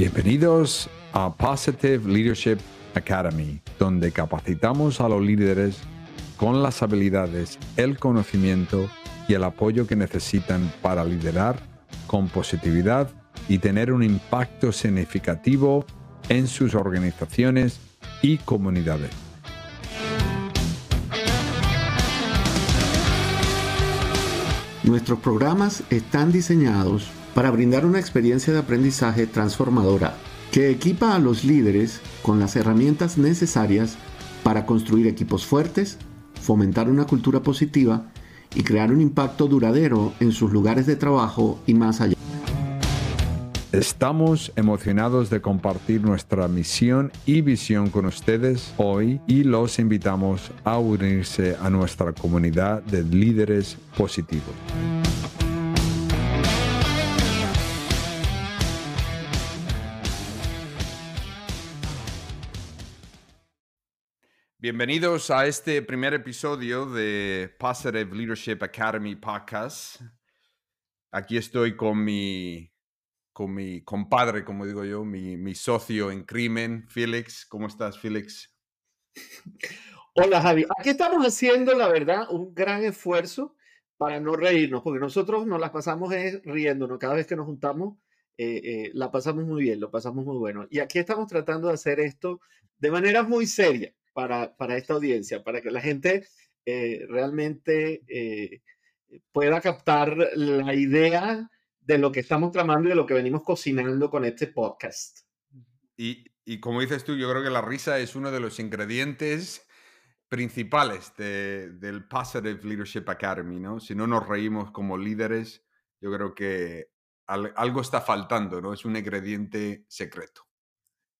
Bienvenidos a Positive Leadership Academy, donde capacitamos a los líderes con las habilidades, el conocimiento y el apoyo que necesitan para liderar con positividad y tener un impacto significativo en sus organizaciones y comunidades. Nuestros programas están diseñados para brindar una experiencia de aprendizaje transformadora que equipa a los líderes con las herramientas necesarias para construir equipos fuertes, fomentar una cultura positiva y crear un impacto duradero en sus lugares de trabajo y más allá. Estamos emocionados de compartir nuestra misión y visión con ustedes hoy y los invitamos a unirse a nuestra comunidad de líderes positivos. Bienvenidos a este primer episodio de Positive Leadership Academy Podcast. Aquí estoy con mi, con mi compadre, como digo yo, mi, mi socio en crimen, Félix. ¿Cómo estás, Félix? Hola, Javi. Aquí estamos haciendo, la verdad, un gran esfuerzo para no reírnos, porque nosotros nos las pasamos riéndonos. Cada vez que nos juntamos, eh, eh, la pasamos muy bien, lo pasamos muy bueno. Y aquí estamos tratando de hacer esto de manera muy seria para, para esta audiencia, para que la gente eh, realmente eh, pueda captar la idea de lo que estamos tramando y de lo que venimos cocinando con este podcast. Y, y como dices tú, yo creo que la risa es uno de los ingredientes principales de, del Positive Leadership Academy, ¿no? Si no nos reímos como líderes, yo creo que algo está faltando, ¿no? Es un ingrediente secreto.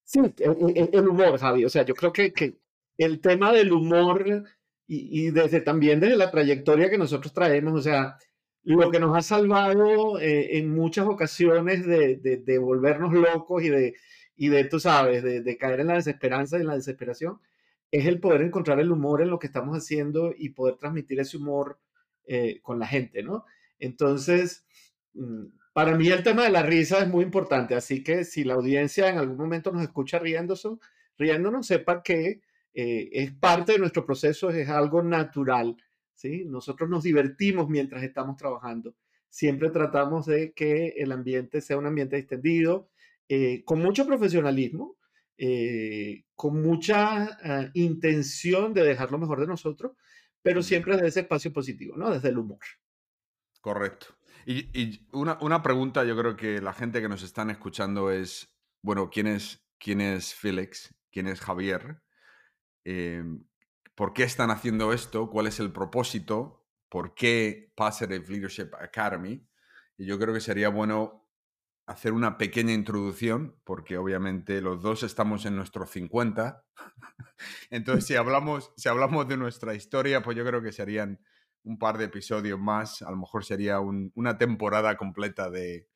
Sí, el, humor, Javi. O sea, yo creo que, que el tema del humor y, desde también desde la trayectoria que nosotros traemos, o sea, lo que nos ha salvado eh, en muchas ocasiones de, de, volvernos locos y de, y de tú sabes, de, caer en la desesperanza y en la desesperación, es el poder encontrar el humor en lo que estamos haciendo y poder transmitir ese humor eh, con la gente, ¿no? Entonces, mm, para mí el tema de la risa es muy importante, así que si la audiencia en algún momento nos escucha riéndose, riéndonos, sepa que eh, es parte de nuestro proceso, es algo natural. ¿sí? Nosotros nos divertimos mientras estamos trabajando. Siempre tratamos de que el ambiente sea un ambiente extendido, eh, con mucho profesionalismo, eh, con mucha ah, intención de dejar lo mejor de nosotros, pero siempre desde ese espacio positivo, ¿no? Desde el humor. Correcto. Y, y una, una, pregunta, yo creo que la gente que nos están escuchando es, bueno, ¿quién es, quién es Félix? ¿Quién es Javier? Em, por qué están haciendo esto, cuál es el propósito, por qué Positive Leadership Academy. Y yo creo que sería bueno hacer una pequeña introducción, porque obviamente los dos estamos en nuestros 50. Entonces, si hablamos, si hablamos de nuestra historia, pues yo creo que serían un par de episodios más, a lo mejor sería una temporada completa de,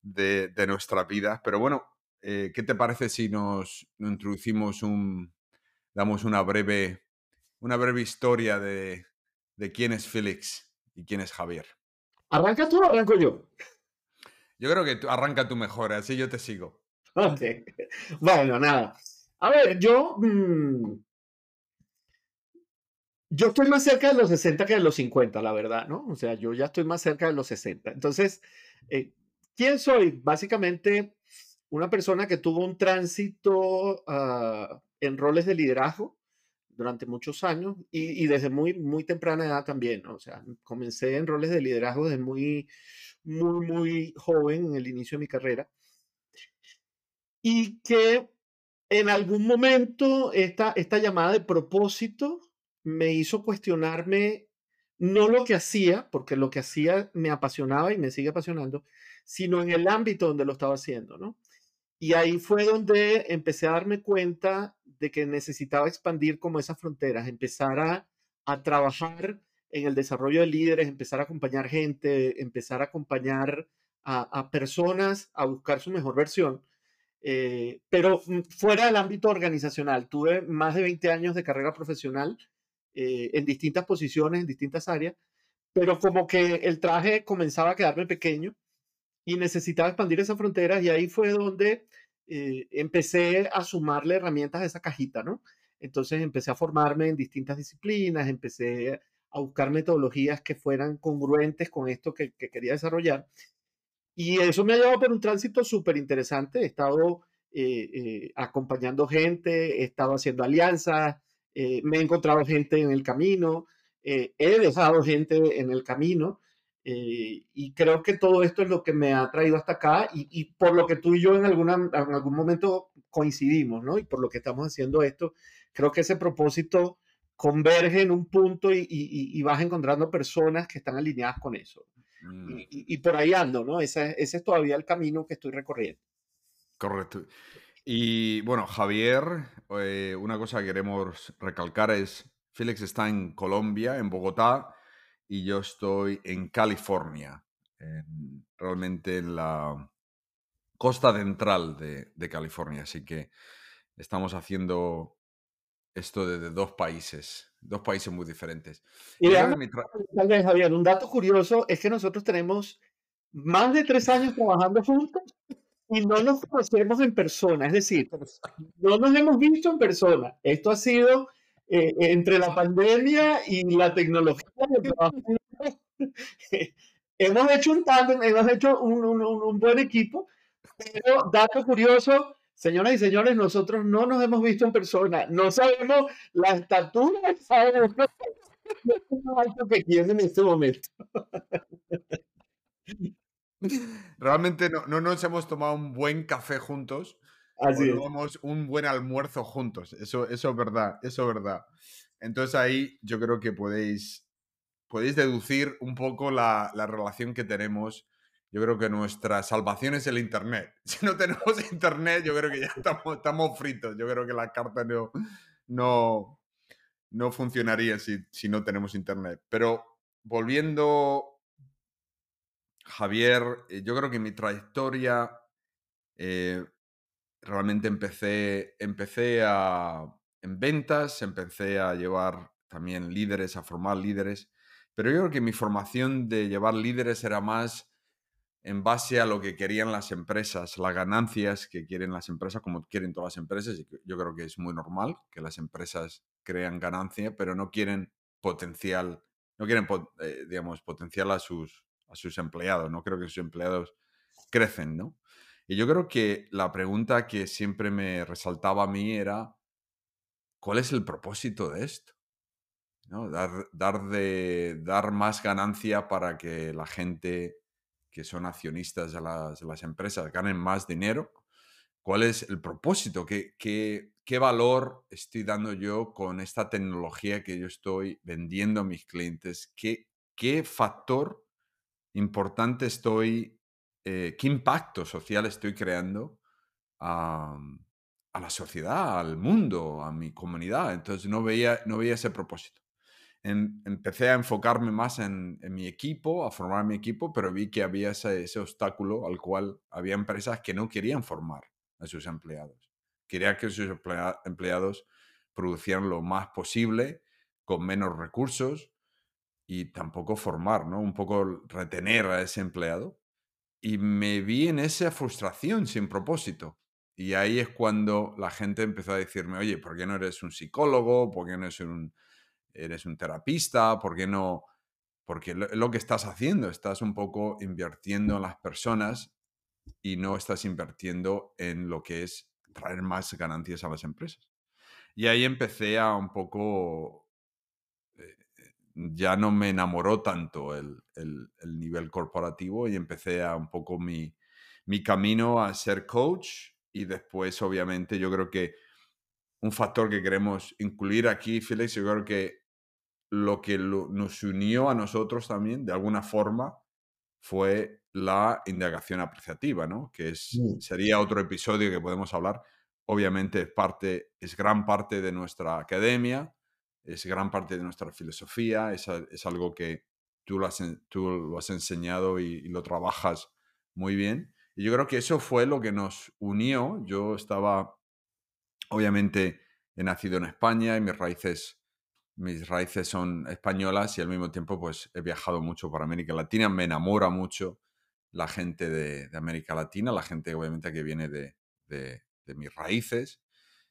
de, nuestra vida. Pero bueno, eh, ¿qué te parece si nos introducimos un, damos una breve, una breve historia de, de quién es Félix y quién es Javier. ¿Arranca tú o arranco yo? Yo creo que tú, arranca tú mejor, así yo te sigo. Ok. Bueno, nada. A ver, yo. Mm, yo estoy más cerca de los 60 que de los 50, la verdad, ¿no? O sea, yo ya estoy más cerca de los 60. Entonces, eh, ¿quién soy? Básicamente, una persona que tuvo un tránsito uh, en roles de liderazgo durante muchos años y, desde muy, muy temprana edad también, O sea, comencé en roles de liderazgo desde muy, muy, muy joven en el inicio de mi carrera. Y que en algún momento esta, esta llamada de propósito me hizo cuestionarme no lo que hacía, porque lo que hacía me apasionaba y me sigue apasionando, sino en el ámbito donde lo estaba haciendo, ¿no? Y ahí fue donde empecé a darme cuenta de que necesitaba expandir como esas fronteras, empezar a, trabajar en el desarrollo de líderes, empezar a acompañar gente, empezar a acompañar a, personas a buscar su mejor versión. Eh, pero mm, fuera del ámbito organizacional, tuve más de 20 años de carrera profesional eh, en distintas posiciones, en distintas áreas, pero como que el traje comenzaba a quedarme pequeño y necesitaba expandir esas fronteras y ahí fue donde eh, empecé a sumarle herramientas a esa cajita, ¿no? Entonces empecé a formarme en distintas disciplinas, empecé a buscar metodologías que fueran congruentes con esto que, quería desarrollar. Y eso me ha llevado por un tránsito súper interesante. He estado eh, eh, acompañando gente, he estado haciendo alianzas, me he encontrado gente en el camino, he dejado gente en el camino eh, y creo que todo esto es lo que me ha traído hasta acá y, por lo que tú y yo en, alguna, en algún momento coincidimos, ¿no? Y por lo que estamos haciendo esto, creo que ese propósito converge en un punto y, y vas encontrando personas que están alineadas con eso. Mm. Y, por ahí ando, ¿no? Ese, ese es todavía el camino que estoy recorriendo. Correcto. Y bueno, Javier, eh, una cosa que queremos recalcar es, Félix está en Colombia, en Bogotá, y yo estoy en California, realmente en la costa central de, California. Así que estamos haciendo esto desde dos países, dos países muy diferentes. Y, vez, Javier, un dato curioso es que nosotros tenemos más de tres años trabajando juntos y no nos conocemos en persona, es decir, no nos hemos visto en persona. Esto ha sido eh, entre la pandemia y la tecnología. hemos hecho un tándem, hemos hecho un, un, un, buen equipo, pero dato curioso, señoras y señores, nosotros no nos hemos visto en persona, no sabemos la estatura, sabemos alto que tiene en este momento. Realmente no, no nos hemos tomado un buen café juntos, Así un buen almuerzo juntos. Eso, eso es verdad, eso es verdad. Entonces ahí yo creo que podéis, podéis deducir un poco la, la relación que tenemos. Yo creo que nuestra salvación es el Internet. Si no tenemos Internet, yo creo que ya estamos, estamos fritos. Yo creo que la carta no, no, no funcionaría si, si no tenemos Internet. Pero volviendo, Javier, eh, yo creo que mi trayectoria eh, realmente empecé, empecé a, en ventas, empecé a llevar también líderes, a formar líderes, pero yo creo que mi formación de llevar líderes era más en base a lo que querían las empresas, las ganancias que quieren las empresas, como quieren todas las empresas. Yo creo que es muy normal que las empresas crean ganancia, pero no quieren potencial, no quieren, eh, digamos, potencial a sus, a sus empleados. No creo que sus empleados crecen, ¿no? Y yo creo que la pregunta que siempre me resaltaba a mí era, ¿cuál es el propósito de esto? Dar, dar, de, dar más ganancia para que la gente que son accionistas de las, las empresas ganen más dinero. ¿Cuál es el propósito? ¿Qué, qué, qué valor estoy dando yo con esta tecnología que yo estoy vendiendo a mis clientes? ¿Qué, qué factor importante estoy eh, qué impacto social estoy creando a, la sociedad, al mundo, a mi comunidad. Entonces no veía, no veía ese propósito. empecé a enfocarme más en, mi equipo, a formar mi equipo, pero vi que había ese, ese, obstáculo al cual había empresas que no querían formar a sus empleados. Querían que sus empleados producieran lo más posible con menos recursos y tampoco formar, ¿no? Un poco retener a ese empleado y me vi en esa frustración sin propósito. Y ahí es cuando la gente empezó a decirme, oye, ¿por qué no eres un psicólogo? ¿Por qué no eres un, eres un terapista? ¿Por qué no? Porque lo, lo que estás haciendo, estás un poco invirtiendo en las personas y no estás invirtiendo en lo que es traer más ganancias a las empresas. Y ahí empecé a un poco ya no me enamoró tanto el, nivel corporativo y empecé a un poco mi, camino a ser coach y después obviamente yo creo que un factor que queremos incluir aquí, Félix, yo creo que lo que nos unió a nosotros también, de alguna forma, fue la indagación apreciativa, ¿no? Que es, mm. sería otro episodio que podemos hablar. Obviamente es parte, es gran parte de nuestra academia, es gran parte de nuestra filosofía, es, es algo que tú lo, has, tú lo has enseñado y, lo trabajas muy bien. Y yo creo que eso fue lo que nos unió. Yo estaba, obviamente, he nacido en España y mis raíces, mis raíces son españolas y al mismo tiempo pues he viajado mucho por América Latina. Me enamora mucho la gente de, de América Latina, la gente obviamente que viene de, de, de mis raíces.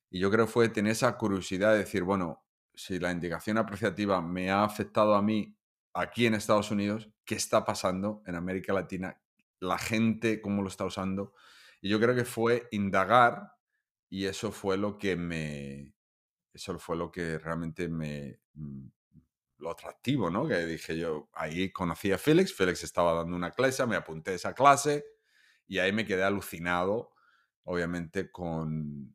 Y yo creo que fue tener esa curiosidad de decir, bueno, si la indicación apreciativa me ha afectado a mí aquí en Estados Unidos, ¿qué está pasando en América Latina? La gente, ¿cómo lo está usando? Y yo creo que fue indagar y eso fue lo que me, eso fue lo que realmente me, mm, lo atractivo, ¿no? Que dije yo, ahí conocí a Félix, Félix estaba dando una clase, me apunté a esa clase y ahí me quedé alucinado, obviamente, con,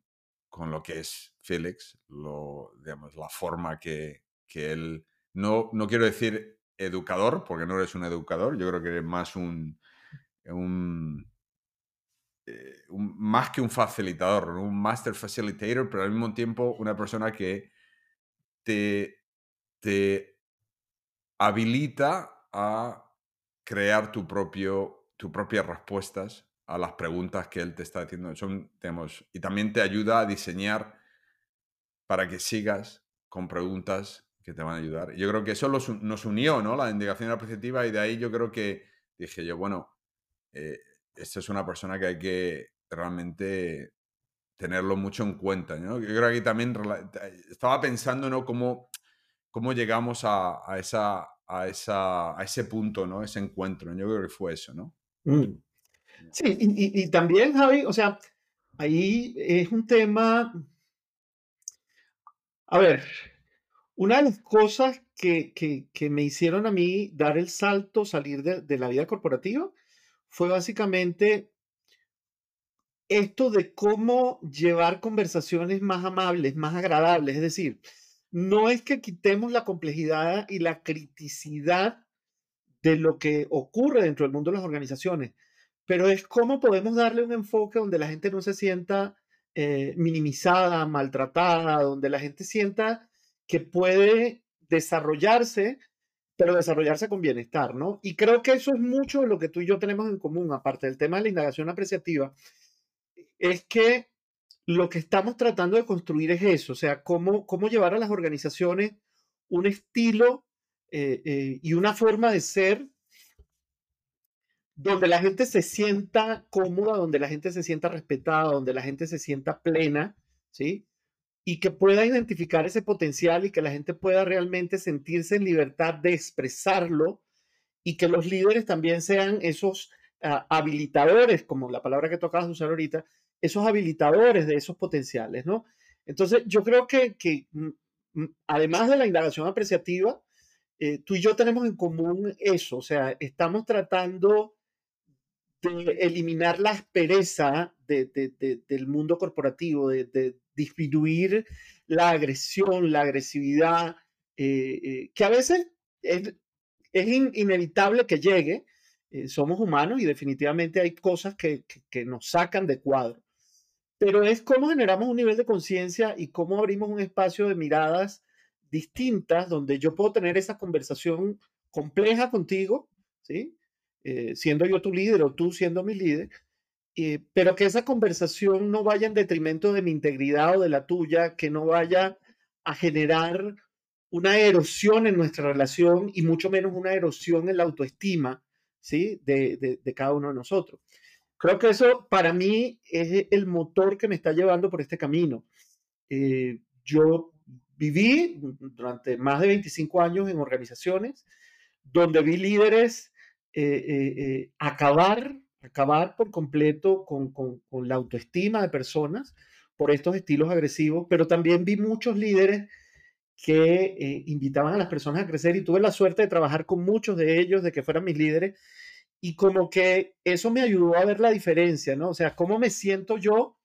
con lo que es Félix, lo, la forma que, que él, no, no quiero decir educador, porque no eres un educador, yo creo que eres más un, un, eh, más que un facilitador, un master facilitator, pero al mismo tiempo una persona que te, te habilita a crear tu propio, tus propias respuestas a las preguntas que él te está haciendo. Son, y también te ayuda a diseñar para que sigas con preguntas que te van a ayudar. Yo creo que eso nos unió, ¿no? La indicación apreciativa y de ahí yo creo que dije yo, bueno, eh, esta es una persona que hay que realmente tenerlo mucho en cuenta, ¿no? Yo creo que también estaba pensando, ¿no? Cómo, cómo llegamos a, esa, a, esa, a ese punto, ¿no? Ese encuentro. Yo creo que fue eso, ¿no? Mm. Sí, y, también, Javi, o sea, ahí es un tema... A ver, una de las cosas que, que, que, me hicieron a mí dar el salto, salir de, de, la vida corporativa, fue básicamente esto de cómo llevar conversaciones más amables, más agradables. Es decir, no es que quitemos la complejidad y la criticidad de lo que ocurre dentro del mundo de las organizaciones, pero es cómo podemos darle un enfoque donde la gente no se sienta eh, minimizada, maltratada, donde la gente sienta que puede desarrollarse, pero desarrollarse con bienestar, ¿no? Y creo que eso es mucho lo que tú y yo tenemos en común, aparte del tema de la indagación apreciativa, es que lo que estamos tratando de construir es eso, o sea, cómo, cómo llevar a las organizaciones un estilo eh, eh, y una forma de ser donde la gente se sienta cómoda, donde la gente se sienta respetada, donde la gente se sienta plena, ¿sí? Y que pueda identificar ese potencial y que la gente pueda realmente sentirse en libertad de expresarlo y que los líderes también sean esos ah, habilitadores, como la palabra que tocabas usar ahorita, esos habilitadores de esos potenciales, ¿no? Entonces, yo creo que, que mm, mm, además de la indagación apreciativa, eh, tú y yo tenemos en común eso, o sea, estamos tratando de eliminar la aspereza del mundo corporativo, de, disminuir la agresión, la agresividad, eh, eh, que a veces es, inevitable que llegue. Eh, somos humanos y definitivamente hay cosas que, que, nos sacan de cuadro. Pero es cómo generamos un nivel de conciencia y cómo abrimos un espacio de miradas distintas donde yo puedo tener esa conversación compleja contigo, ¿sí? Eh, siendo yo tu líder o tú siendo mi líder, eh, pero que esa conversación no vaya en detrimento de mi integridad o de la tuya, que no vaya a generar una erosión en nuestra relación y mucho menos una erosión en la autoestima ¿sí? de, de, cada uno de nosotros. Creo que eso para mí es el motor que me está llevando por este camino. Eh, yo viví durante más de 25 años en organizaciones donde vi líderes eh, eh, eh, acabar, acabar por completo con, con, la autoestima de personas por estos estilos agresivos, pero también vi muchos líderes que invitaban a las personas a crecer y tuve la suerte de trabajar con muchos de ellos, de que fueran mis líderes, y como que eso me ayudó a ver la diferencia, ¿no? O sea, cómo me siento yo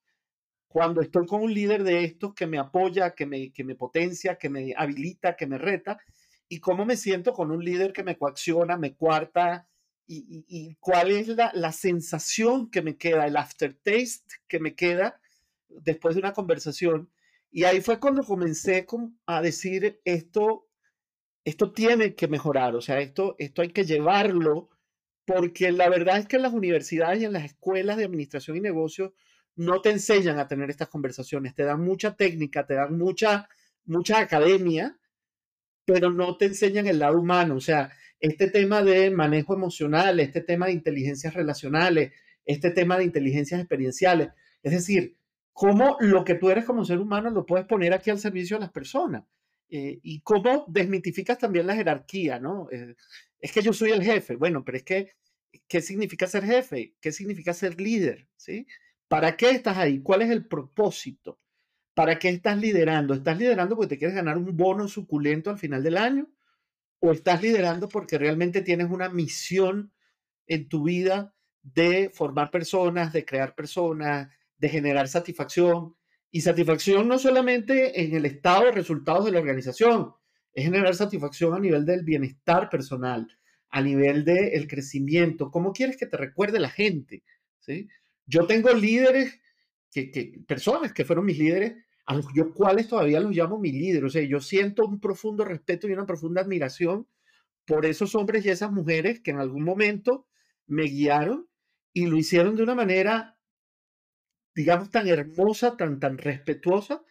cuando estoy con un líder de estos que me apoya, que me, que me potencia, que me habilita, que me reta, y cómo me siento con un líder que me coacciona, me cuarta, y, cuál es la, sensación que me queda, el aftertaste que me queda después de una conversación. Y ahí fue cuando comencé a decir esto, esto tiene que mejorar, o sea, esto, esto hay que llevarlo, porque la verdad es que en las universidades y en las escuelas de administración y negocios no te enseñan a tener estas conversaciones, te dan mucha técnica, te dan mucha, mucha academia, pero no te enseñan el lado humano, o sea, este tema de manejo emocional, este tema de inteligencias relacionales, este tema de inteligencias experienciales, Es decir, cómo lo que tú eres como ser humano lo puedes poner aquí al servicio de las personas. Eh, y cómo desmitificas también la jerarquía, ¿no? Eh, es que yo soy el jefe. Bueno, pero es que, ¿qué significa ser jefe? ¿Qué significa ser líder? ¿Sí? ¿Para qué estás ahí? ¿Cuál es el propósito? ¿Para qué estás liderando? ¿Estás liderando porque te quieres ganar un bono suculento al final del año? ¿O estás liderando porque realmente tienes una misión en tu vida de formar personas, de crear personas, de generar satisfacción? Y satisfacción no solamente en el estado de resultados de la organización, es generar satisfacción a nivel del bienestar personal, a nivel del crecimiento. ¿Cómo quieres que te recuerde la gente? ¿Sí? Yo tengo líderes, que, personas que fueron mis líderes, a los cuales todavía los llamo mi líder. O sea, yo siento un profundo respeto y una profunda admiración por esos hombres y esas mujeres que en algún momento me guiaron y lo hicieron de una manera, digamos, tan hermosa, tan, tan respetuosa,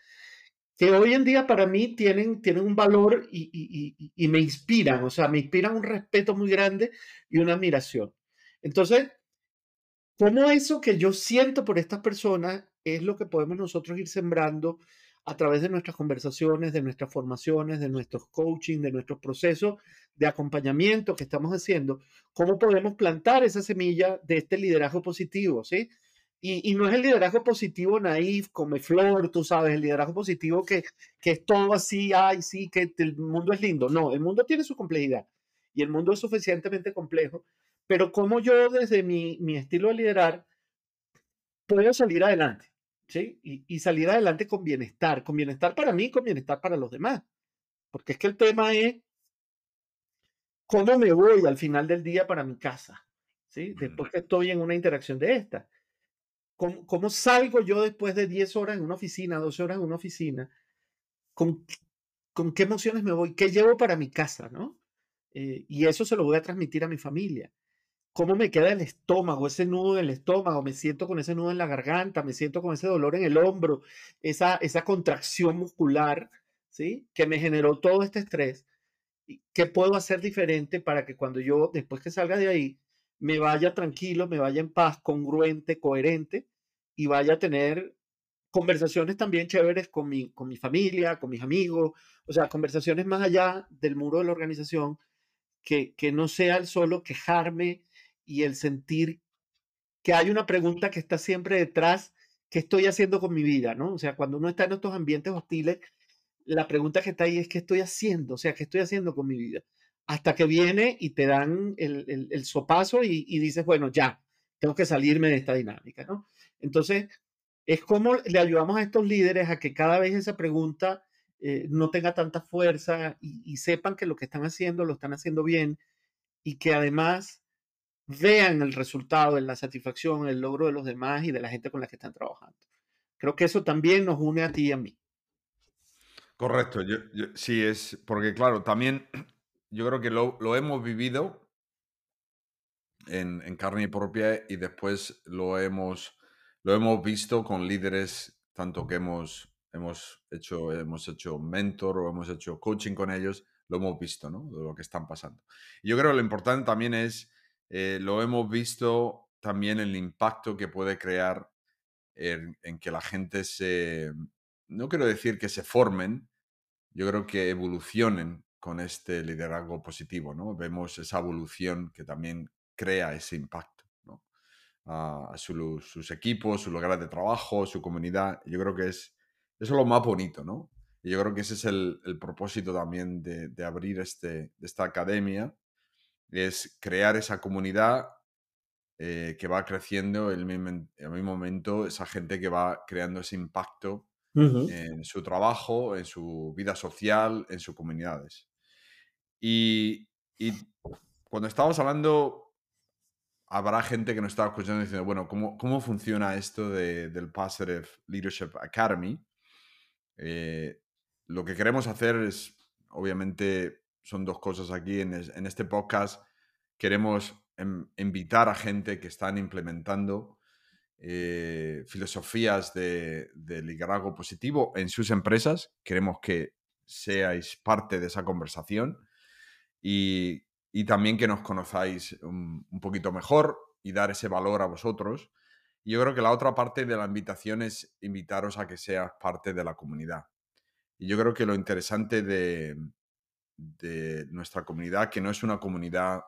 que hoy en día para mí tienen, tienen un valor y, y, y, me inspiran, o sea, me inspiran un respeto muy grande y una admiración. Entonces, ¿cómo eso que yo siento por estas personas es lo que podemos nosotros ir sembrando a través de nuestras conversaciones, de nuestras formaciones, de nuestros coaching, de nuestros procesos de acompañamiento que estamos haciendo, cómo podemos plantar esa semilla de este liderazgo positivo, ¿sí? Y, no es el liderazgo positivo naif, come flor, tú sabes, el liderazgo positivo que, que es todo así, ay, sí, que el mundo es lindo. No, el mundo tiene su complejidad y el mundo es suficientemente complejo, pero como yo desde mi, mi estilo de liderar puedo salir adelante. ¿Sí? Y, salir adelante con bienestar, con bienestar para mí, con bienestar para los demás. Porque es que el tema es cómo me voy al final del día para mi casa, ¿sí? Después que estoy en una interacción de esta. ¿Cómo, cómo salgo yo después de 10 horas en una oficina, 12 horas en una oficina? ¿Con, con qué emociones me voy? ¿Qué llevo para mi casa, no? Eh, y eso se lo voy a transmitir a mi familia cómo me queda el estómago, ese nudo en el estómago, me siento con ese nudo en la garganta, me siento con ese dolor en el hombro, esa, esa contracción muscular, ¿sí? Que me generó todo este estrés. ¿Qué puedo hacer diferente para que cuando yo, después que salga de ahí, me vaya tranquilo, me vaya en paz, congruente, coherente y vaya a tener conversaciones también chéveres con mi, con mi familia, con mis amigos, o sea, conversaciones más allá del muro de la organización, que, que no sea el solo quejarme y el sentir que hay una pregunta que está siempre detrás, ¿qué estoy haciendo con mi vida? ¿no? O sea, cuando uno está en estos ambientes hostiles, la pregunta que está ahí es, ¿qué estoy haciendo? O sea, ¿qué estoy haciendo con mi vida? Hasta que viene y te dan el, el, sopazo y, dices, bueno, ya, tengo que salirme de esta dinámica, ¿no? Entonces, es como le ayudamos a estos líderes a que cada vez esa pregunta eh, no tenga tanta fuerza y, y, sepan que lo que están haciendo lo están haciendo bien y que además vean el resultado, la satisfacción, el logro de los demás y de la gente con la que están trabajando. Creo que eso también nos une a ti y a mí. Correcto, yo, sí es, porque claro, también yo creo que lo, lo hemos vivido en, en, carne propia y después lo hemos, lo hemos visto con líderes, tanto que hemos, hemos, hecho, hemos hecho mentor o hemos hecho coaching con ellos, lo hemos visto, ¿no? Lo que están pasando. Yo creo que lo importante también es eh, lo hemos visto también el impacto que puede crear en, que la gente se, no quiero decir que se formen, yo creo que evolucionen con este liderazgo positivo, ¿no? Vemos esa evolución que también crea ese impacto, ¿no? A, sus equipos, sus lugares de trabajo, su comunidad. Yo creo que es, eso es lo más bonito, ¿no? Y yo creo que ese es el, propósito también de, de abrir este, esta academia, es crear esa comunidad eh, que va creciendo el mismo, momento, esa gente que va creando ese impacto en su trabajo, en su vida social, en sus comunidades. Y, cuando estamos hablando, habrá gente que nos está escuchando diciendo, bueno, ¿cómo, cómo funciona esto del Positive Leadership Academy? Eh, lo que queremos hacer es, obviamente, son dos cosas aquí. En, este podcast queremos em, invitar a gente que están implementando eh, filosofías de, liderazgo positivo en sus empresas. Queremos que seáis parte de esa conversación y, también que nos conozcáis un, poquito mejor y dar ese valor a vosotros. Y yo creo que la otra parte de la invitación es invitaros a que seas parte de la comunidad. Y yo creo que lo interesante de, de nuestra comunidad, que no es una comunidad,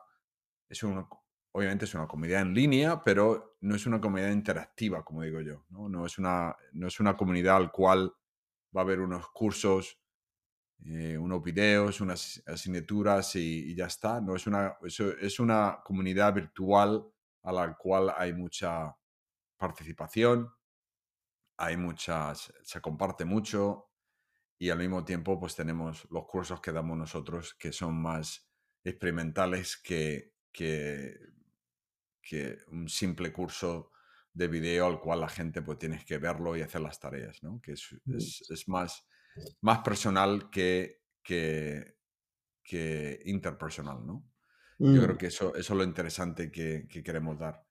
es una, obviamente es una comunidad en línea, pero no es una comunidad interactiva, como digo yo. No, es, una, no es una comunidad al cual va a haber unos cursos, eh, unos videos, unas asignaturas y, ya está. No es una, es una comunidad virtual a la cual hay mucha participación, hay muchas, se comparte mucho y al mismo tiempo pues tenemos los cursos que damos nosotros que son más experimentales que, que, que un simple curso de video al cual la gente pues tienes que verlo y hacer las tareas, ¿no? Que es, mm. es, más, más personal que, que, que interpersonal, ¿no? Yo creo mm. que eso, eso es lo interesante que, que queremos dar.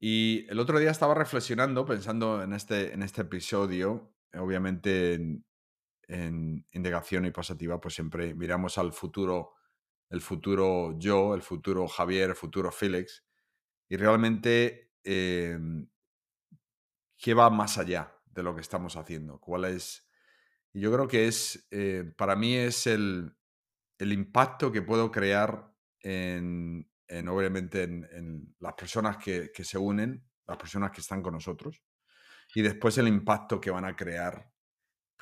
Y el otro día estaba reflexionando, pensando en este, en este episodio, obviamente en, en indagación y positiva, pues siempre miramos al futuro, el futuro yo, el futuro Javier, el futuro Félix, y realmente em, qué va más allá de lo que estamos haciendo, cuál es... Yo creo que es, eh, para mí es el, el impacto que puedo crear en obviamente, en, las personas que, se unen, las personas que están con nosotros, y después el impacto que van a crear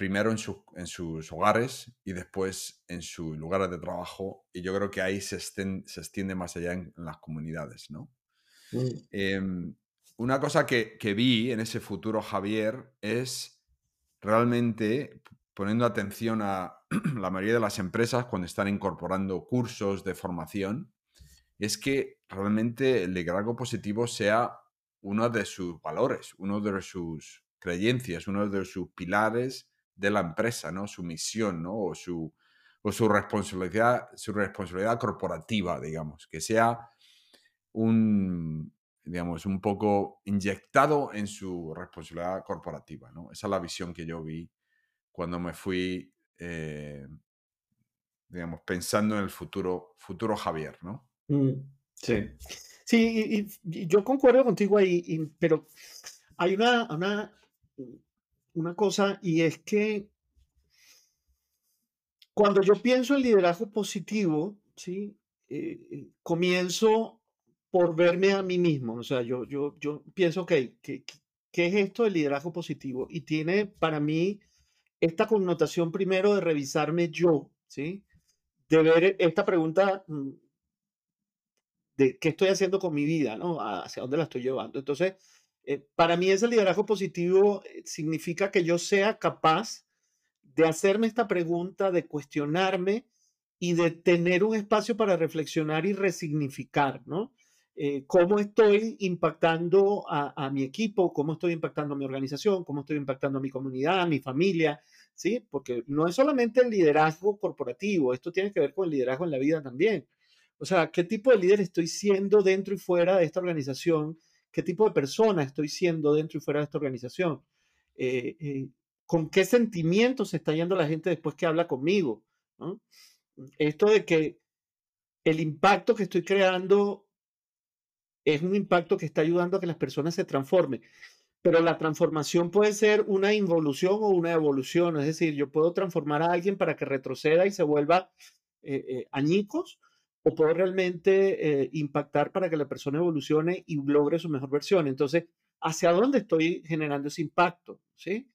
primero en, en sus hogares y después en sus lugares de trabajo. Y yo creo que ahí se, se extiende más allá en, las comunidades, ¿no? Em, una cosa que, que, vi en ese futuro Javier es realmente poniendo atención a la mayoría de las empresas cuando están incorporando cursos de formación, es que realmente el liderazgo positivo sea uno de sus valores, uno de sus creencias, uno de sus pilares de la empresa, ¿no? Su misión, ¿no? O su, o su responsabilidad, su responsabilidad corporativa, digamos, que sea un, digamos, un poco inyectado en su responsabilidad corporativa, ¿no? Esa es la visión que yo vi cuando me fui, eh, digamos, pensando en el futuro, futuro Javier, ¿no? Mm, sí. Sí, y, yo concuerdo contigo ahí, pero hay una, una, una cosa y es que cuando yo pienso en liderazgo positivo, ¿sí? Eh, eh, comienzo por verme a mí mismo. O sea, yo, yo, yo pienso, que ¿qué, ¿qué es esto del liderazgo positivo? Y tiene para mí esta connotación primero de revisarme yo, ¿sí? De ver esta pregunta mm, de qué estoy haciendo con mi vida, ¿no? Hacia dónde la estoy llevando. Entonces, eh, para mí ese liderazgo positivo eh, significa que yo sea capaz de hacerme esta pregunta, de cuestionarme y de tener un espacio para reflexionar y resignificar, ¿no? Eh, cómo estoy impactando a, a, mi equipo, cómo estoy impactando a mi organización, cómo estoy impactando a mi comunidad, a mi familia, ¿sí? Porque no es solamente el liderazgo corporativo, esto tiene que ver con el liderazgo en la vida también. O sea, ¿qué tipo de líder estoy siendo dentro y fuera de esta organización? ¿Qué tipo de persona estoy siendo dentro y fuera de esta organización? Eh, eh, ¿Con qué sentimientos se está yendo la gente después que habla conmigo? Esto de que el impacto que estoy creando es un impacto que está ayudando a que las personas se transformen. Pero la transformación puede ser una involución o una evolución. Es decir, yo puedo transformar a alguien para que retroceda y se vuelva eh, añicos, o puedo realmente eh, impactar para que la persona evolucione y logre su mejor versión. Entonces, ¿hacia dónde estoy generando ese impacto? ¿Sí?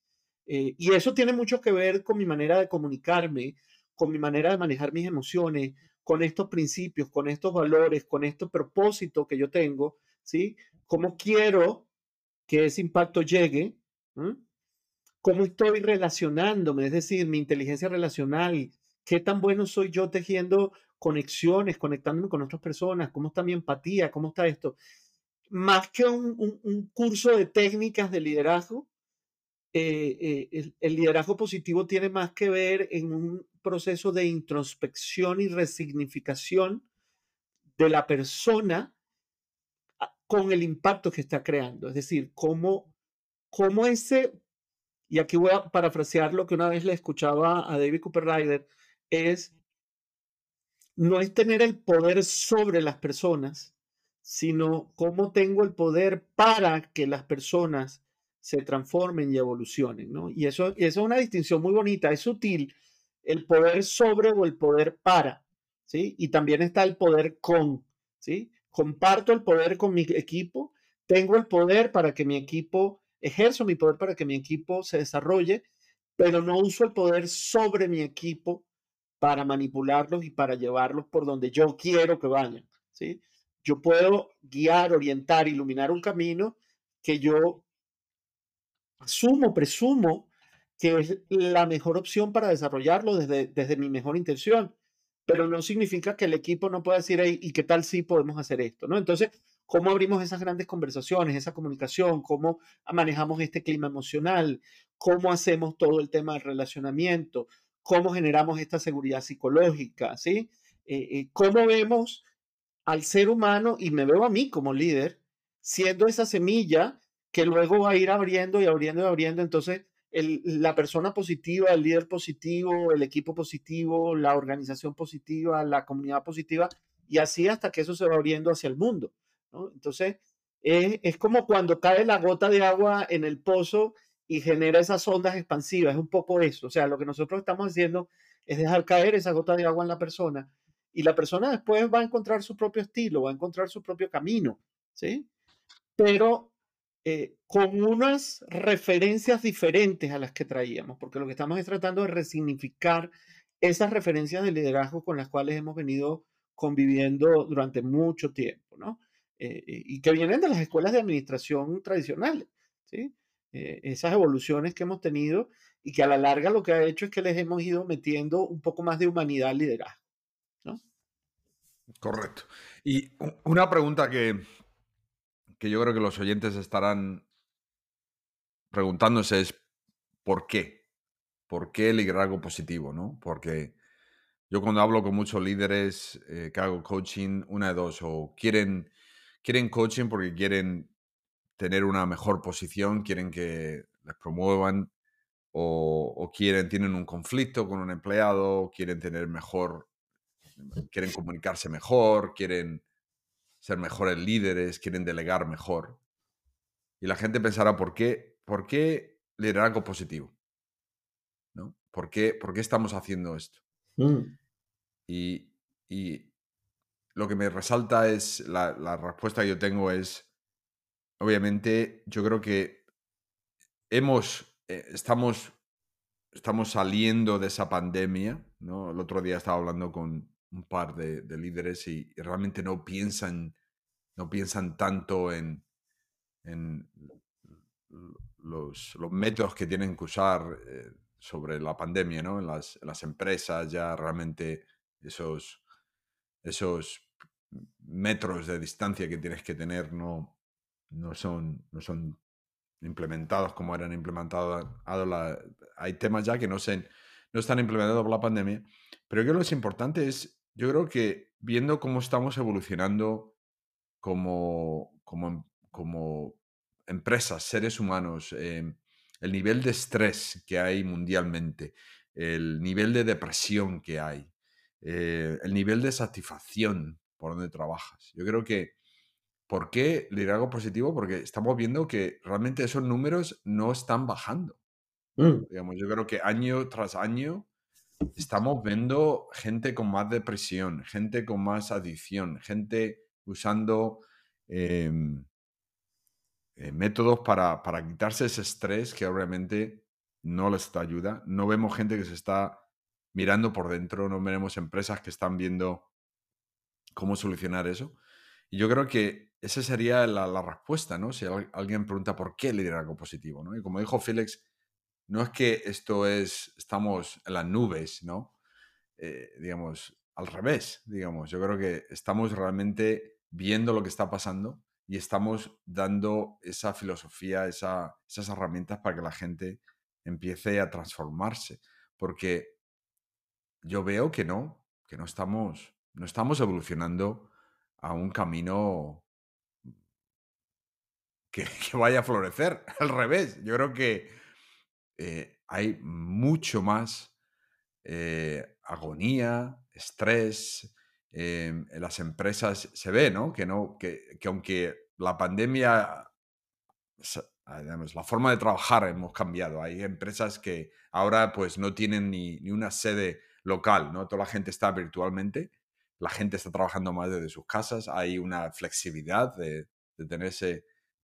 Eh, y eso tiene mucho que ver con mi manera de comunicarme, con mi manera de manejar mis emociones, con estos principios, con estos valores, con este propósito que yo tengo, ¿sí? ¿Cómo quiero que ese impacto llegue? ¿Cómo estoy relacionándome? Es decir, mi inteligencia relacional, qué tan bueno soy yo tejiendo conexiones, conectándome con otras personas, cómo está mi empatía, cómo está esto. Más que un, curso de técnicas de liderazgo, eh, eh, el, liderazgo positivo tiene más que ver en un proceso de introspección y resignificación de la persona con el impacto que está creando. Es decir, cómo, cómo ese, y aquí voy a parafrasear lo que una vez le escuchaba a David Cooper Ryder, es no es tener el poder sobre las personas, sino cómo tengo el poder para que las personas se transformen y evolucionen, ¿no? Y eso, y eso es una distinción muy bonita, es sutil el poder sobre o el poder para, ¿sí? Y también está el poder con, ¿sí? Comparto el poder con mi equipo, tengo el poder para que mi equipo, ejerzo mi poder para que mi equipo se desarrolle, pero no uso el poder sobre mi equipo para manipularlos y para llevarlos por donde yo quiero que vayan, ¿sí? Yo puedo guiar, orientar, iluminar un camino que yo asumo, presumo que es la mejor opción para desarrollarlo desde, desde mi mejor intención, pero no significa que el equipo no pueda decir, ¿y qué tal si podemos hacer esto? ¿no? Entonces, ¿cómo abrimos esas grandes conversaciones, esa comunicación? ¿Cómo manejamos este clima emocional? ¿Cómo hacemos todo el tema del relacionamiento? ¿Cómo generamos esta seguridad psicológica? ¿sí? Eh, eh, ¿Cómo vemos al ser humano, y me veo a mí como líder, siendo esa semilla que luego va a ir abriendo y abriendo y abriendo. Entonces, la persona positiva, el líder positivo, el equipo positivo, la organización positiva, la comunidad positiva, y así hasta que eso se va abriendo hacia el mundo. Entonces, es, como cuando cae la gota de agua en el pozo y genera esas ondas expansivas, es un poco eso. O sea, lo que nosotros estamos haciendo es dejar caer esa gota de agua en la persona y la persona después va a encontrar su propio estilo, va a encontrar su propio camino, ¿sí? Pero eh, con unas referencias diferentes a las que traíamos, porque lo que estamos es tratando de resignificar esas referencias de liderazgo con las cuales hemos venido conviviendo durante mucho tiempo, ¿no? Eh, y que vienen de las escuelas de administración tradicionales, ¿sí? Eh, esas evoluciones que hemos tenido y que a la larga lo que ha hecho es que les hemos ido metiendo un poco más de humanidad al liderazgo, ¿no? Correcto. Y una pregunta que, que yo creo que los oyentes estarán preguntándose es ¿por qué? ¿Por qué el liderazgo positivo? ¿no? Porque yo cuando hablo con muchos líderes eh, que hago coaching, una de dos, o quieren, quieren coaching porque quieren tener una mejor posición, quieren que les promuevan, o, o, quieren, tienen un conflicto con un empleado, quieren tener mejor, quieren comunicarse mejor, quieren ser mejores líderes, quieren delegar mejor. Y la gente pensará, ¿por qué, por qué liderazgo positivo? ¿No? ¿Por, qué, ¿Por qué estamos haciendo esto? Mm. Y, y, lo que me resalta es, la, la, respuesta que yo tengo es, obviamente, yo creo que hemos, eh, estamos, estamos saliendo de esa pandemia, ¿no? El otro día estaba hablando con, un par de, líderes y, realmente no piensan, no piensan tanto en, en los, los, métodos que tienen que usar eh, sobre la pandemia, ¿no? En las, las, empresas ya realmente esos, esos metros de distancia que tienes que tener no, no, son, no son implementados como eran implementados. Hay temas ya que no, se, no están implementados por la pandemia, pero yo creo que lo importante es yo creo que viendo cómo estamos evolucionando como, como, como empresas, seres humanos, em, el nivel de estrés que hay mundialmente, el nivel de depresión que hay, eh, el nivel de satisfacción por donde trabajas. Yo creo que, ¿por qué liderazgo positivo? Porque estamos viendo que realmente esos números no están bajando. Mm. Digamos, yo creo que año tras año estamos viendo gente con más depresión, gente con más adicción, gente usando em, eh, métodos para, para, quitarse ese estrés que obviamente no les ayuda. No vemos gente que se está mirando por dentro, no vemos empresas que están viendo cómo solucionar eso. Y yo creo que esa sería la, respuesta, ¿no? Si alguien pregunta por qué liderazgo positivo, ¿no? Y como dijo Félix, no es que esto es, estamos en las nubes, ¿no? Eh, digamos, al revés, digamos. Yo creo que estamos realmente viendo lo que está pasando y estamos dando esa filosofía, esas herramientas para que la gente empiece a transformarse. Porque yo veo que no, que no estamos, no estamos evolucionando a un camino que, vaya a florecer. Al revés, yo creo que eh, hay mucho más eh, agonía, estrés, em, en las empresas se ve, ¿no? Que, no que, que aunque la pandemia, la forma de trabajar hemos cambiado. Hay empresas que ahora pues no tienen ni, ni una sede local, ¿no? Toda la gente está virtualmente, la gente está trabajando más desde sus casas, hay una flexibilidad de, de tener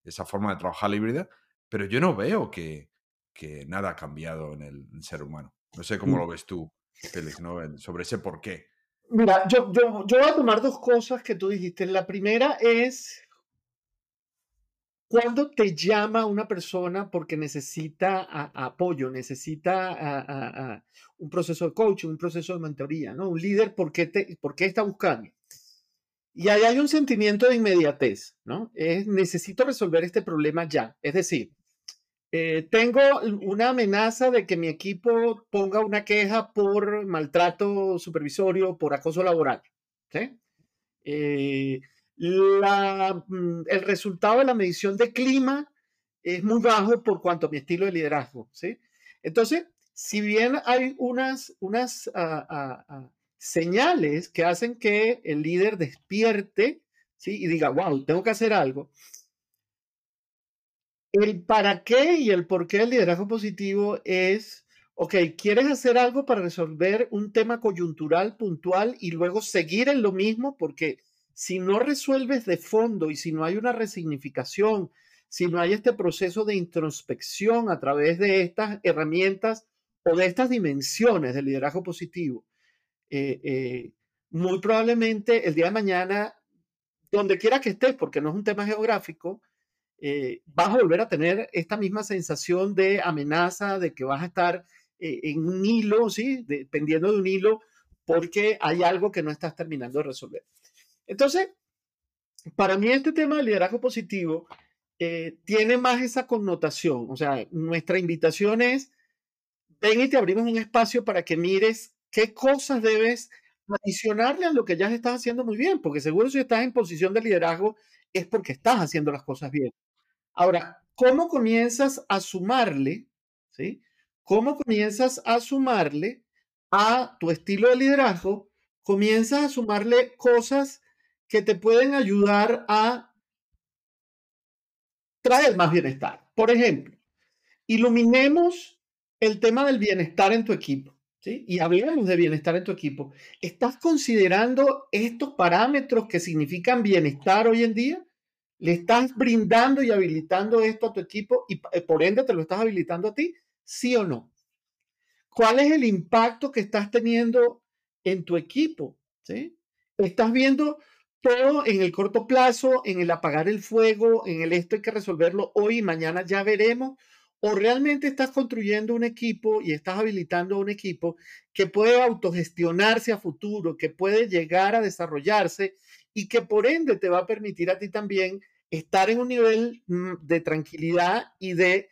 esa forma de trabajar híbrida, pero yo no veo que, que nada ha cambiado en el, ser humano. No sé cómo mm. lo ves tú, Félix, ¿no? sobre ese por qué. Mira, yo, yo, yo voy a tomar dos cosas que tú dijiste. La primera es cuando te llama una persona porque necesita apoyo, necesita un proceso de coaching, un proceso de mentoría, ¿no? Un líder, ¿por qué, te, por qué está buscando? Y ahí hay un sentimiento de inmediatez, ¿no? Es necesito resolver este problema ya. Es decir, eh, tengo una amenaza de que mi equipo ponga una queja por maltrato supervisorio, por acoso laboral. ¿sí? Eh, mm, el resultado de la medición de clima es muy bajo por cuanto a mi estilo de liderazgo. ¿sí? Entonces, si bien hay unas, unas ah, ah, ah, señales que hacen que el líder despierte ¿sí? y diga, wow, tengo que hacer algo, el para qué y el por qué el liderazgo positivo es, ok, quieres hacer algo para resolver un tema coyuntural, puntual y luego seguir en lo mismo, porque si no resuelves de fondo y si no hay una resignificación, si no hay este proceso de introspección a través de estas herramientas o de estas dimensiones del liderazgo positivo, eh, eh, muy probablemente el día de mañana, donde quiera que estés, porque no es un tema geográfico, eh, vas a volver a tener esta misma sensación de amenaza, de que vas a estar en un hilo, ¿sí? dependiendo de un hilo, porque hay algo que no estás terminando de resolver. Entonces, para mí este tema del liderazgo positivo eh, tiene más esa connotación. O sea, nuestra invitación es, ven y te abrimos un espacio para que mires qué cosas debes adicionarle a lo que ya estás haciendo muy bien, porque seguro si estás en posición de liderazgo es porque estás haciendo las cosas bien. Ahora, ¿cómo comienzas a sumarle, ¿sí? ¿Cómo comienzas a sumarle a tu estilo de liderazgo? Comienzas a sumarle cosas que te pueden ayudar a traer más bienestar. Por ejemplo, iluminemos el tema del bienestar en tu equipo. Y hablemos de bienestar en tu equipo. ¿Estás considerando estos parámetros que significan bienestar hoy en día? ¿Le estás brindando y habilitando esto a tu equipo y eh, por ende te lo estás habilitando a ti? ¿Sí o no? ¿Cuál es el impacto que estás teniendo en tu equipo? ¿Estás viendo todo en el corto plazo, en el apagar el fuego, en el esto hay que resolverlo hoy y mañana ya veremos, o realmente estás construyendo un equipo y estás habilitando un equipo que puede autogestionarse a futuro, que puede llegar a desarrollarse y que por ende te va a permitir a ti también estar en un nivel mm, de tranquilidad y de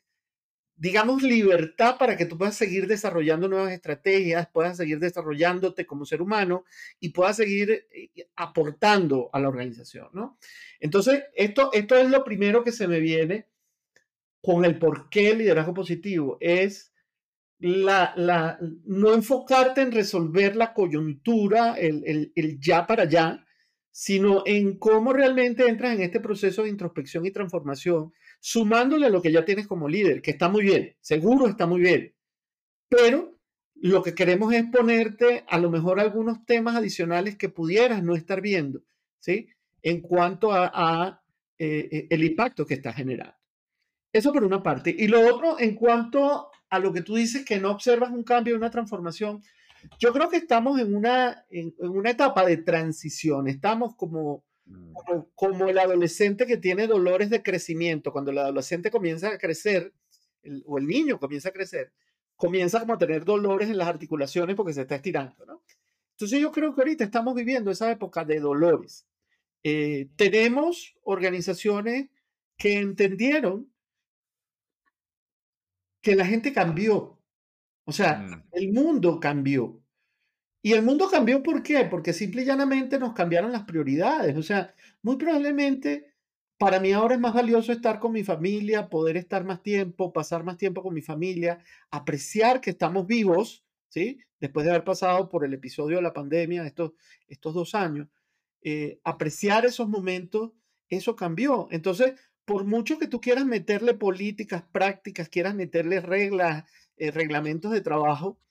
digamos, libertad para que tú puedas seguir desarrollando nuevas estrategias, puedas seguir desarrollándote como ser humano y puedas seguir eh, aportando a la organización, ¿no? Entonces, esto, esto es lo primero que se me viene con el por qué el liderazgo positivo. Es la, la, no enfocarte en resolver la coyuntura, el, el, el ya para allá, sino en cómo realmente entras en este proceso de introspección y transformación sumándole a lo que ya tienes como líder, que está muy bien, seguro está muy bien, pero lo que queremos es ponerte a lo mejor algunos temas adicionales que pudieras no estar viendo, ¿sí? En cuanto a, eh, eh, el impacto que está generando. Eso por una parte. Y lo otro, en cuanto a lo que tú dices que no observas un cambio, una transformación, yo creo que estamos en una, en una etapa de transición. Estamos como Mm. Como, el adolescente que tiene dolores de crecimiento, cuando el adolescente comienza a crecer, o el niño comienza a crecer, comienza como a tener dolores en las articulaciones porque se está estirando, ¿no? Entonces yo creo que ahorita estamos viviendo esa época de dolores. Eh, tenemos organizaciones que entendieron que la gente cambió. O sea, mm. el mundo cambió. Y el mundo cambió, ¿por qué? Porque simple y llanamente nos cambiaron las prioridades. O sea, muy probablemente para mí ahora es más valioso estar con mi familia, poder estar más tiempo, pasar más tiempo con mi familia, apreciar que estamos vivos, ¿sí? Después de haber pasado por el episodio de la pandemia, estos, estos dos años, eh, apreciar esos momentos, eso cambió. Entonces, por mucho que tú quieras meterle políticas, prácticas, quieras meterle reglas, eh, reglamentos de trabajo,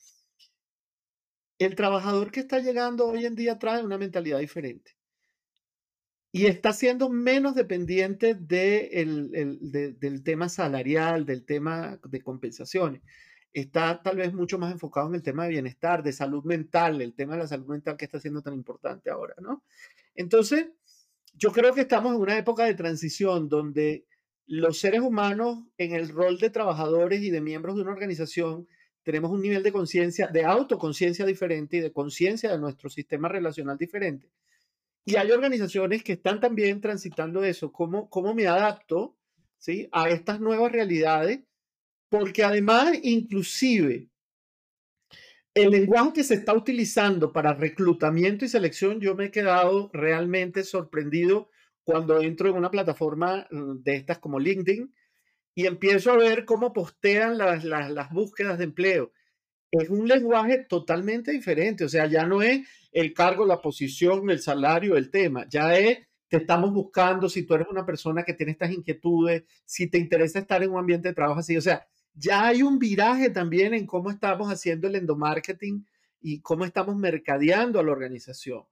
el trabajador que está llegando hoy en día trae una mentalidad diferente y está siendo menos dependiente del tema salarial, del tema de compensaciones. Está tal vez mucho más enfocado en el tema de bienestar, de salud mental, el tema de la salud mental que está siendo tan importante ahora, ¿no? Entonces, yo creo que estamos en una época de transición donde los seres humanos en el rol de trabajadores y de miembros de una organización tenemos un nivel de conciencia, de autoconciencia diferente y de conciencia de nuestro sistema relacional diferente. Y hay organizaciones que están también transitando eso, cómo, cómo me adapto ¿sí? a estas nuevas realidades, porque además inclusive el lenguaje que se está utilizando para reclutamiento y selección, yo me he quedado realmente sorprendido cuando entro en una plataforma mm, de estas como LinkedIn y empiezo a ver cómo postean las, las, las búsquedas de empleo. Es un lenguaje totalmente diferente, o sea, ya no es el cargo, la posición, el salario, el tema. Ya es, te estamos buscando si tú eres una persona que tiene estas inquietudes, si te interesa estar en un ambiente de trabajo así. O sea, ya hay un viraje también en cómo estamos haciendo el endomarketing y cómo estamos mercadeando a la organización.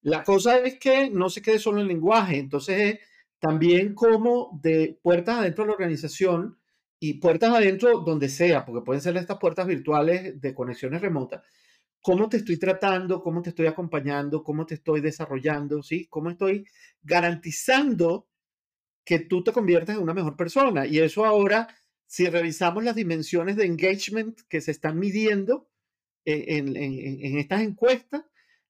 La cosa es que no se quede solo en lenguaje, entonces es también como de puertas adentro de la organización y puertas adentro donde sea, porque pueden ser estas puertas virtuales de conexiones remotas, cómo te estoy tratando, cómo te estoy acompañando, cómo te estoy desarrollando, ¿sí? Cómo estoy garantizando que tú te conviertas en una mejor persona. Y eso ahora, si revisamos las dimensiones de engagement que se están midiendo en, en, estas encuestas,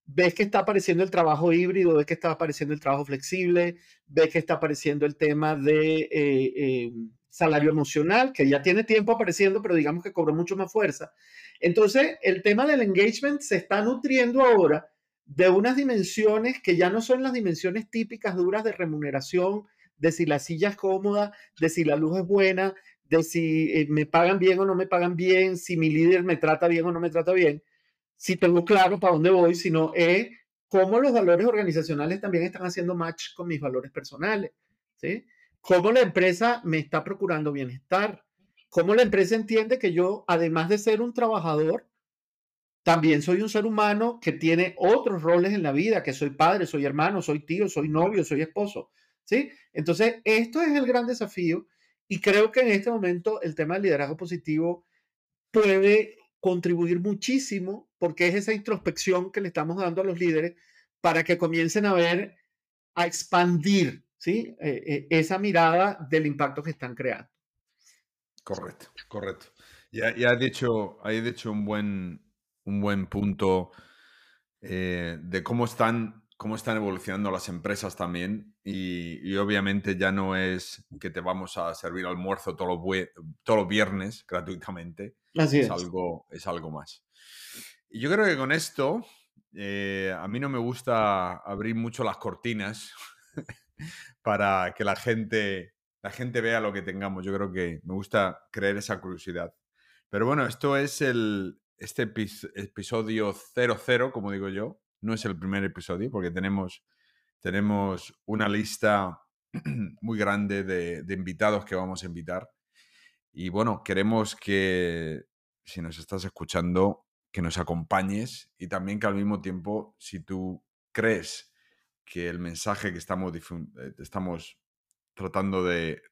ves que está apareciendo el trabajo híbrido, ves que está apareciendo el trabajo flexible, ves que está apareciendo el tema de eh, eh, salario emocional, que ya tiene tiempo apareciendo, pero digamos que cobró mucho más fuerza. Entonces, el tema del engagement se está nutriendo ahora de unas dimensiones que ya no son las dimensiones típicas duras de remuneración, de si la silla es cómoda, de si la luz es buena, de si eh, me pagan bien o no me pagan bien, si mi líder me trata bien o no me trata bien, si tengo claro para dónde voy, sino es cómo los valores organizacionales también están haciendo match con mis valores personales, ¿sí? Cómo la empresa me está procurando bienestar, cómo la empresa entiende que yo, además de ser un trabajador, también soy un ser humano que tiene otros roles en la vida, que soy padre, soy hermano, soy tío, soy novio, soy esposo. ¿Sí? Entonces, esto es el gran desafío y creo que en este momento el tema del liderazgo positivo puede contribuir muchísimo porque es esa introspección que le estamos dando a los líderes para que comiencen a ver, a expandir ¿sí? Eh, eh, esa mirada del impacto que están creando. Correcto, correcto. Ya, ya has dicho, hay dicho un buen, un buen punto eh, de cómo están, cómo están evolucionando las empresas también. Y, obviamente ya no es que te vamos a servir almuerzo todos los, todos los viernes gratuitamente. Así es. Algo, es algo más. Y yo creo que con esto, eh, a mí no me gusta abrir mucho las cortinas para que la gente la gente vea lo que tengamos. Yo creo que me gusta creer esa curiosidad. Pero bueno, esto es el este episodio 00, como digo yo. No es el primer episodio porque tenemos, tenemos una lista muy grande de, de invitados que vamos a invitar. Y bueno, queremos que, si nos estás escuchando, que nos acompañes y también que al mismo tiempo, si tú crees que el mensaje que estamos, eh, estamos tratando de,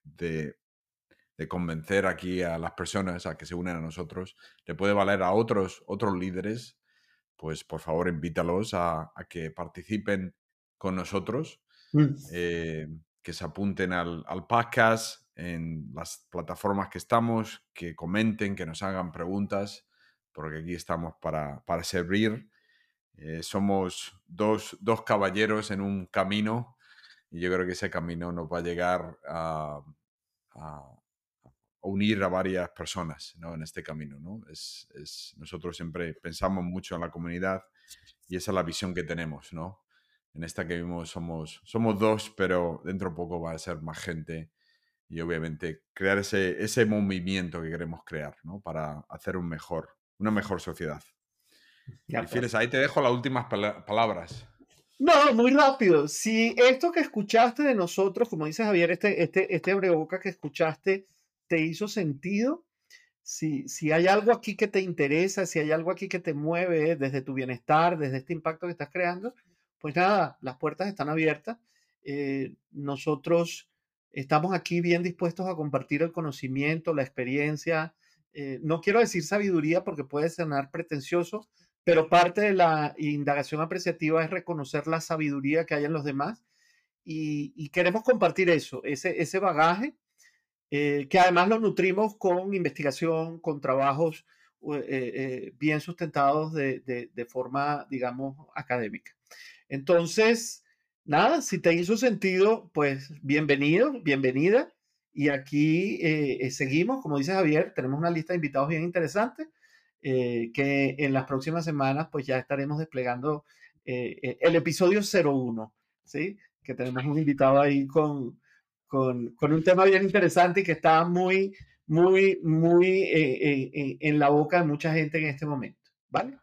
convencer aquí a las personas a que se unen a nosotros, le puede valer a otros, otros líderes, pues por favor invítalos a, que participen con nosotros, mm. eh, que se apunten al, podcast en las plataformas que estamos, que comenten, que nos hagan preguntas, porque aquí estamos para, servir. Eh, somos dos, dos caballeros en un camino y yo creo que ese camino nos va a llegar a, unir a varias personas ¿no? en este camino. ¿no? Es, es, nosotros siempre pensamos mucho en la comunidad y esa es la visión que tenemos. ¿no? En esta que vimos somos, somos dos, pero dentro de poco va a ser más gente y obviamente crear ese, ese movimiento que queremos crear ¿no? para hacer un mejor, una mejor sociedad. Y ahí te dejo las últimas palabras. No, muy rápido. Si esto que escuchaste de nosotros, como dice Javier, este, este, este boca que escuchaste, te hizo sentido, si, si hay algo aquí que te interesa, si hay algo aquí que te mueve desde tu bienestar, desde este impacto que estás creando, pues nada, las puertas están abiertas. Eh, nosotros estamos aquí bien dispuestos a compartir el conocimiento, la experiencia. Eh, no quiero decir sabiduría porque puede sonar pretencioso, pero parte de la indagación apreciativa es reconocer la sabiduría que hay en los demás y, queremos compartir eso, ese, ese bagaje, eh, que además lo nutrimos con investigación, con trabajos bien sustentados de, de, forma, digamos, académica. Entonces, nada, si te hizo sentido, pues bienvenido, bienvenida. Y aquí seguimos, como dice Javier, tenemos una lista de invitados bien interesante. Eh, que en las próximas semanas pues ya estaremos desplegando eh, eh, el episodio 01, ¿sí? Que tenemos un invitado ahí con, con un tema bien interesante y que está muy, muy, muy en la boca de mucha gente en este momento, ¿vale?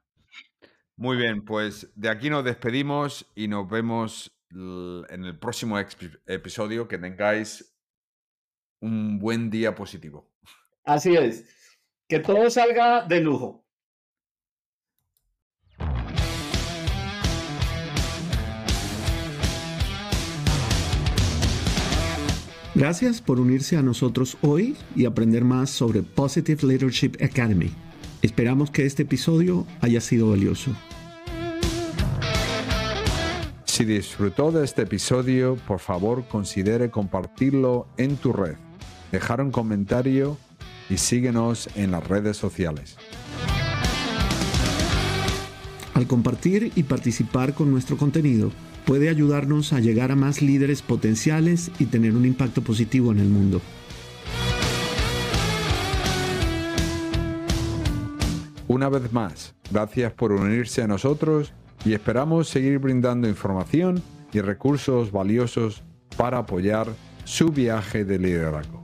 Muy bien, pues de aquí nos despedimos y nos vemos en el próximo episodio. Que tengáis un buen día positivo. Así es. Que todo salga de lujo. Gracias por unirse a nosotros hoy y aprender más sobre Positive Leadership Academy. Esperamos que este episodio haya sido valioso. Si disfrutó de este episodio, por favor considere compartirlo en tu red, dejar un comentario y síguenos en las redes sociales. Al compartir y participar con nuestro contenido, puede ayudarnos a llegar a más líderes potenciales y tener un impacto positivo en el mundo. Una vez más, gracias por unirse a nosotros y esperamos seguir brindando información y recursos valiosos para apoyar su viaje de liderazgo.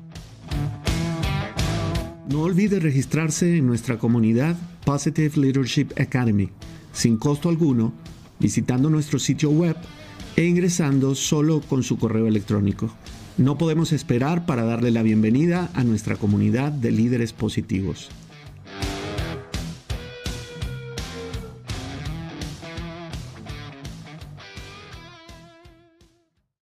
No olvide registrarse en nuestra comunidad Positive Leadership Academy sin costo alguno visitando nuestro sitio web e ingresando solo con su correo electrónico. No podemos esperar para darle la bienvenida a nuestra comunidad de líderes positivos.